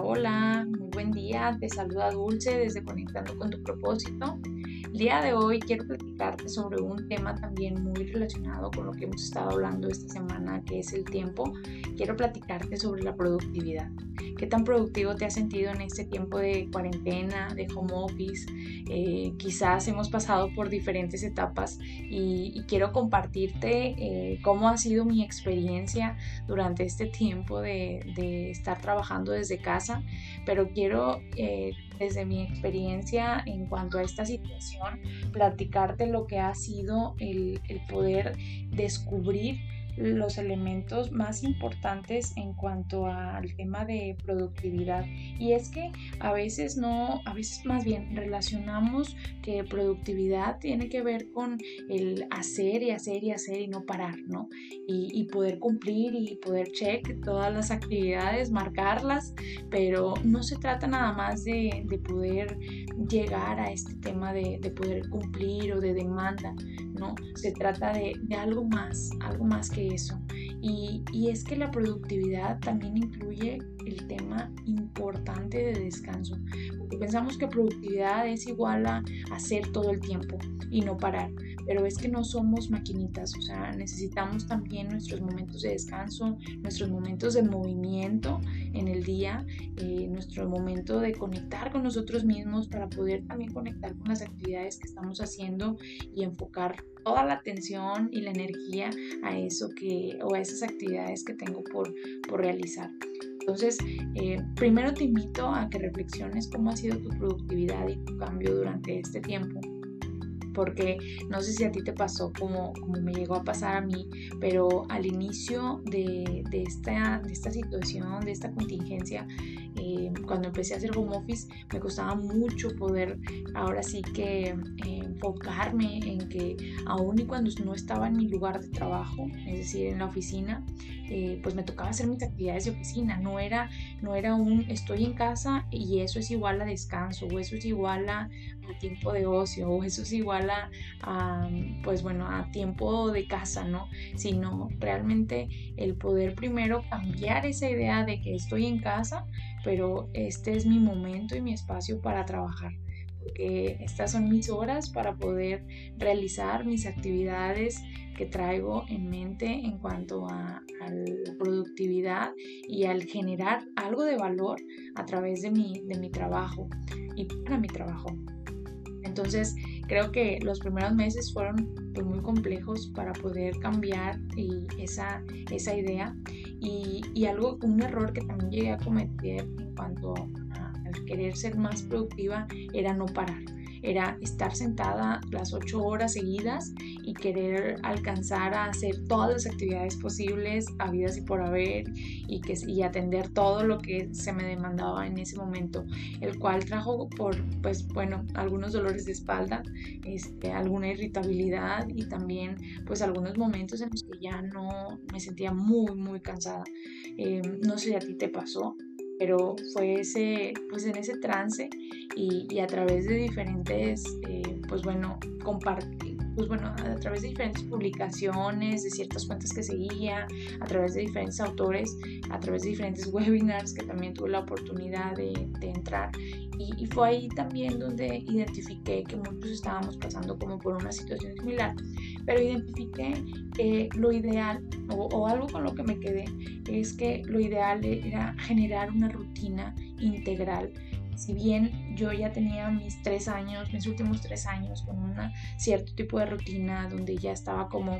Hola, muy buen día. Te saluda Dulce desde Conectando con tu propósito. El día de hoy quiero sobre un tema también muy relacionado con lo que hemos estado hablando esta semana, que es el tiempo. Quiero platicarte sobre la productividad. ¿Qué tan productivo te has sentido en este tiempo de cuarentena, de home office? Eh, quizás hemos pasado por diferentes etapas y, quiero compartirte eh, cómo ha sido mi experiencia durante este tiempo de, estar trabajando desde casa, pero quiero eh, desde mi experiencia en cuanto a esta situación platicarte lo que ha sido el, el poder descubrir los elementos más importantes en cuanto al tema de productividad. Y es que a veces no, a veces más bien relacionamos que productividad tiene que ver con el hacer y hacer y hacer y no parar, ¿no? Y, poder cumplir y poder check todas las actividades, marcarlas, pero no se trata nada más de, poder llegar a este tema de, de poder cumplir o de demanda, ¿no? Se trata de, algo más, algo más que eso. Y, y, es que la productividad también incluye el tema importante de descanso. Porque pensamos que productividad es igual a hacer todo el tiempo y no parar pero es que no somos maquinitas, o sea, necesitamos también nuestros momentos de descanso, nuestros momentos de movimiento en el día, eh, nuestro momento de conectar con nosotros mismos para poder también conectar con las actividades que estamos haciendo y enfocar toda la atención y la energía a eso que o a esas actividades que tengo por, por realizar. Entonces, eh, primero te invito a que reflexiones cómo ha sido tu productividad y tu cambio durante este tiempo porque no sé si a ti te pasó como, como me llegó a pasar a mí, pero al inicio de, de, esta, de esta situación, de esta contingencia, eh, cuando empecé a hacer home office, me costaba mucho poder ahora sí que eh, enfocarme en que aún y cuando no estaba en mi lugar de trabajo, es decir, en la oficina, eh, pues me tocaba hacer mis actividades de oficina, no era, no era un estoy en casa y eso es igual a descanso, o eso es igual a, a tiempo de ocio, o eso es igual a, pues bueno, a tiempo de casa, ¿no? Sino realmente el poder primero cambiar esa idea de que estoy en casa, pero este es mi momento y mi espacio para trabajar porque estas son mis horas para poder realizar mis actividades que traigo en mente en cuanto a, productividad y al generar algo de valor a través de mi, de mi trabajo y para mi trabajo. Entonces, creo que los primeros meses fueron pues, muy complejos para poder cambiar esa, idea. Y, y, algo, un error que también llegué a cometer en cuanto a, querer ser más productiva era no parar era estar sentada las ocho horas seguidas y querer alcanzar a hacer todas las actividades posibles, habidas y por haber, y, que, y atender todo lo que se me demandaba en ese momento, el cual trajo por, pues bueno, algunos dolores de espalda, este, alguna irritabilidad y también pues algunos momentos en los que ya no me sentía muy, muy cansada. Eh, no sé si a ti te pasó, pero fue ese, pues en ese trance y, a través de diferentes, eh, pues bueno, compartir, pues bueno, a través de diferentes publicaciones, de ciertas cuentas que seguía, a través de diferentes autores, a través de diferentes webinars que también tuve la oportunidad de, entrar. Y, fue ahí también donde identifiqué que muchos estábamos pasando como por una situación similar, pero identifiqué que lo ideal, o, o algo con lo que me quedé, es que lo ideal era generar una rutina integral. Si bien yo ya tenía mis tres años, mis últimos tres años con un cierto tipo de rutina donde ya estaba como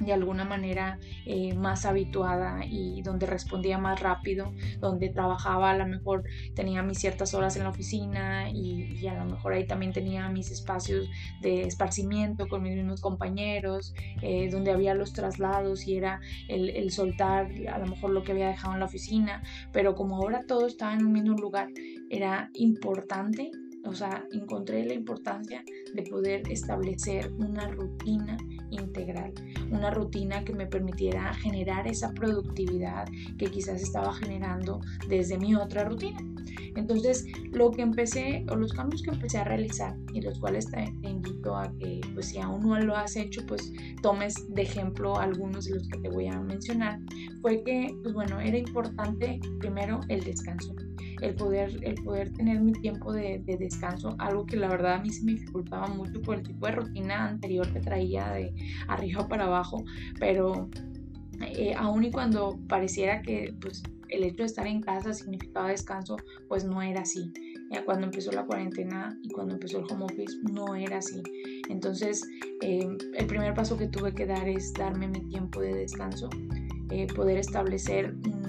de alguna manera eh, más habituada y donde respondía más rápido, donde trabajaba a lo mejor tenía mis ciertas horas en la oficina y, a lo mejor ahí también tenía mis espacios de esparcimiento con mis mismos compañeros, eh, donde había los traslados y era el, el, soltar a lo mejor lo que había dejado en la oficina, pero como ahora todo estaba en un mismo lugar, era importante o sea, encontré la importancia de poder establecer una rutina integral, una rutina que me permitiera generar esa productividad que quizás estaba generando desde mi otra rutina. Entonces, lo que empecé, o los cambios que empecé a realizar, y los cuales te, invito a que, pues si aún no lo has hecho, pues tomes de ejemplo algunos de los que te voy a mencionar, fue que, pues bueno, era importante primero el descanso el poder, el poder tener mi tiempo de, descanso, algo que la verdad a mí se me dificultaba mucho por el tipo de rutina anterior que traía de arriba para abajo, pero eh, aún y cuando pareciera que pues, el hecho de estar en casa significaba descanso, pues no era así. Ya cuando empezó la cuarentena y cuando empezó el home office, no era así. Entonces, eh, el primer paso que tuve que dar es darme mi tiempo de descanso, eh, poder establecer un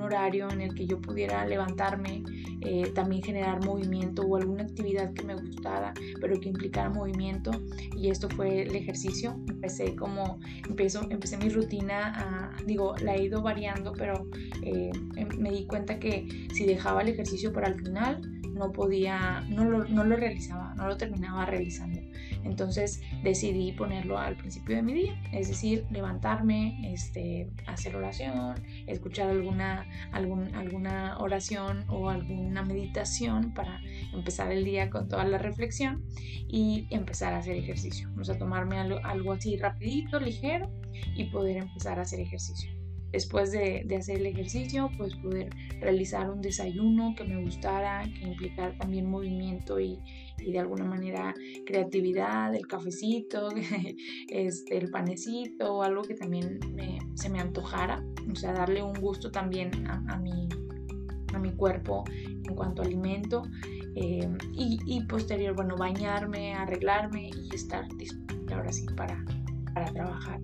horario en el que yo pudiera levantarme, eh, también generar movimiento o alguna actividad que me gustara, pero que implicara movimiento. Y esto fue el ejercicio. Empecé como, empezó, empecé mi rutina, digo, la he ido variando, pero eh, em, me di cuenta que si dejaba el ejercicio para el final, no podía, no lo, no lo realizaba, no lo terminaba realizando. Entonces decidí ponerlo al principio de mi día, es decir, levantarme, este, hacer oración, escuchar alguna, algún, alguna oración o alguna meditación para empezar el día con toda la reflexión y empezar a hacer ejercicio. Vamos a tomarme algo, algo así rapidito, ligero y poder empezar a hacer ejercicio después de, hacer el ejercicio, pues poder realizar un desayuno que me gustara, que implicara también movimiento y, de alguna manera creatividad, el cafecito, este, el panecito, algo que también se me antojara, o sea, darle un gusto también a, mi, a mi cuerpo en cuanto a alimento. Eh, y, posterior, bueno, bañarme, arreglarme y estar disponible ahora sí para, para trabajar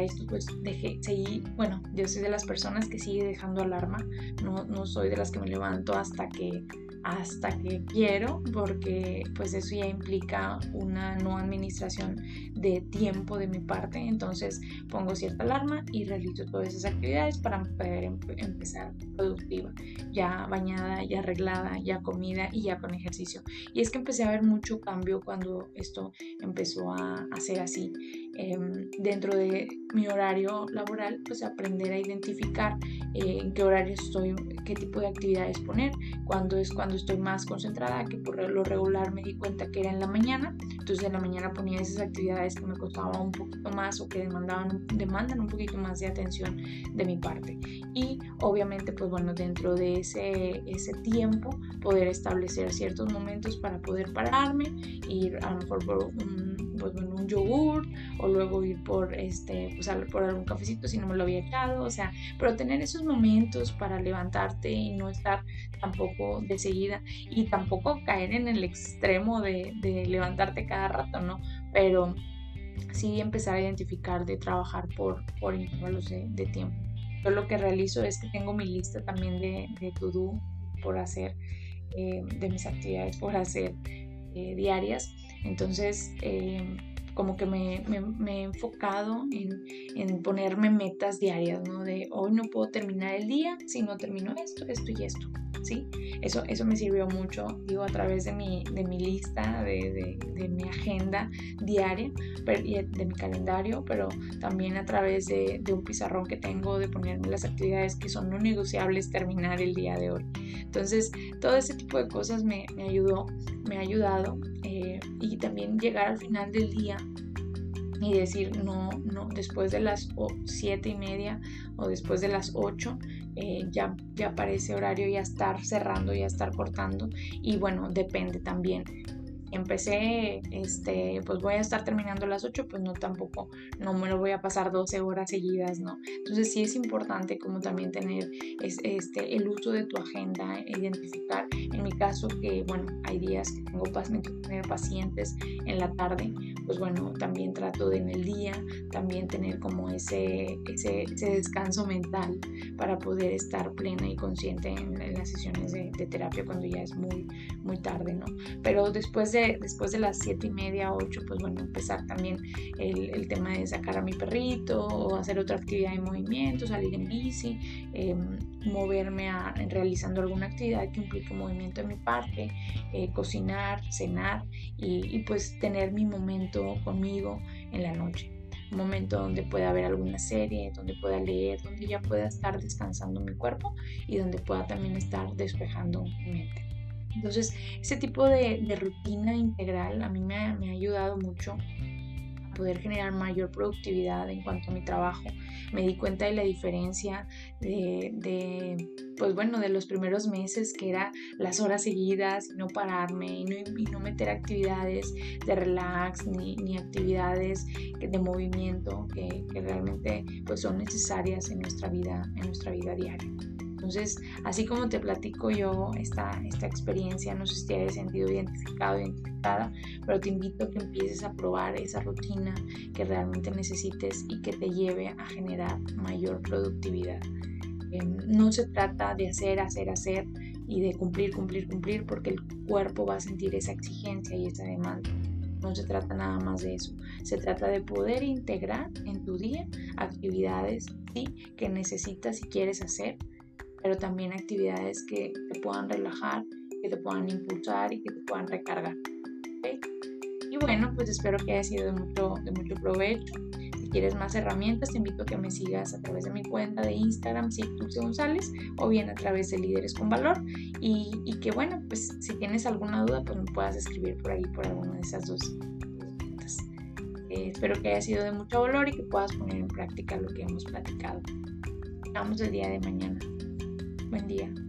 esto pues dejé, seguí, bueno, yo soy de las personas que sigue dejando alarma, no, no soy de las que me levanto hasta que hasta que quiero, porque pues eso ya implica una no administración de tiempo de mi parte, entonces pongo cierta alarma y realizo todas esas actividades para poder empezar productiva, ya bañada, ya arreglada, ya comida y ya con ejercicio. Y es que empecé a ver mucho cambio cuando esto empezó a, a ser así. Em, dentro de mi horario laboral, pues aprender a identificar eh, en qué horario estoy, qué tipo de actividades poner, cuándo es cuando estoy más concentrada, que por lo regular me di cuenta que era en la mañana, entonces en la mañana ponía esas actividades que me costaban un poquito más o que demandaban, demandan un poquito más de atención de mi parte. Y obviamente, pues bueno, dentro de ese, ese tiempo, poder establecer ciertos momentos para poder pararme, ir a lo mejor por un pues bueno, un yogur o luego ir por este pues por algún cafecito si no me lo había echado, o sea, pero tener esos momentos para levantarte y no estar tampoco de seguida y tampoco caer en el extremo de, levantarte cada rato, ¿no? Pero sí empezar a identificar de trabajar por, por intervalos de, tiempo. Yo lo que realizo es que tengo mi lista también de, de to-do por hacer, eh, de mis actividades por hacer eh, diarias entonces, eh, como que me, he enfocado en, ponerme metas diarias, ¿no? De hoy no puedo terminar el día si no termino esto, esto y esto, ¿sí? Eso, eso me sirvió mucho, digo, a través de mi, de mi lista, de, mi agenda diaria, de mi calendario, pero también a través de, un pizarrón que tengo de ponerme las actividades que son no negociables terminar el día de hoy. Entonces, todo ese tipo de cosas me, me ayudó, me ha ayudado eh, y también llegar al final del día y decir no, no, después de las siete y media o después de las 8 eh, ya, ya parece horario ya estar cerrando, ya estar cortando y bueno, depende también empecé, este, pues voy a estar terminando a las 8, pues no tampoco, no me lo voy a pasar 12 horas seguidas, ¿no? Entonces sí es importante como también tener este, el uso de tu agenda, identificar, en mi caso que, bueno, hay días que tengo tener pacientes en la tarde, pues bueno, también trato de en el día también tener como ese, ese, descanso mental para poder estar plena y consciente en, las sesiones de, de terapia cuando ya es muy, muy tarde, ¿no? Pero después de después de las siete y media, 8, pues bueno, empezar también el, tema de sacar a mi perrito o hacer otra actividad de movimiento, salir en bici, em, moverme a, realizando alguna actividad que implique movimiento de mi parte, eh, cocinar, cenar y, pues tener mi momento conmigo en la noche un momento donde pueda ver alguna serie, donde pueda leer, donde ya pueda estar descansando mi cuerpo y donde pueda también estar despejando mi mente. Entonces, ese tipo de, rutina integral a mí me, ha ayudado mucho poder generar mayor productividad en cuanto a mi trabajo. Me di cuenta de la diferencia de, pues bueno, de los primeros meses que era las horas seguidas y no pararme y no, meter actividades de relax ni, ni actividades de movimiento que, que, realmente pues son necesarias en nuestra vida, en nuestra vida diaria. Entonces, así como te platico yo esta, esta experiencia, no sé si te hayas sentido identificado, identificada, pero te invito a que empieces a probar esa rutina que realmente necesites y que te lleve a generar mayor productividad. Em, no se trata de hacer, hacer, hacer y de cumplir, cumplir, cumplir, porque el cuerpo va a sentir esa exigencia y esa demanda. No se trata nada más de eso. Se trata de poder integrar en tu día actividades ¿sí? que necesitas y quieres hacer pero también actividades que te puedan relajar, que te puedan impulsar y que te puedan recargar. Y bueno, pues espero que haya sido de mucho, de mucho provecho. Si quieres más herramientas, te invito a que me sigas a través de mi cuenta de Instagram, Dulce González, o bien a través de Líderes con Valor. Y, y, que bueno, pues si tienes alguna duda, pues me puedas escribir por ahí por alguna de esas dos cuentas. Eh, espero que haya sido de mucho valor y que puedas poner en práctica lo que hemos platicado. Nos vemos el día de mañana. Buen día.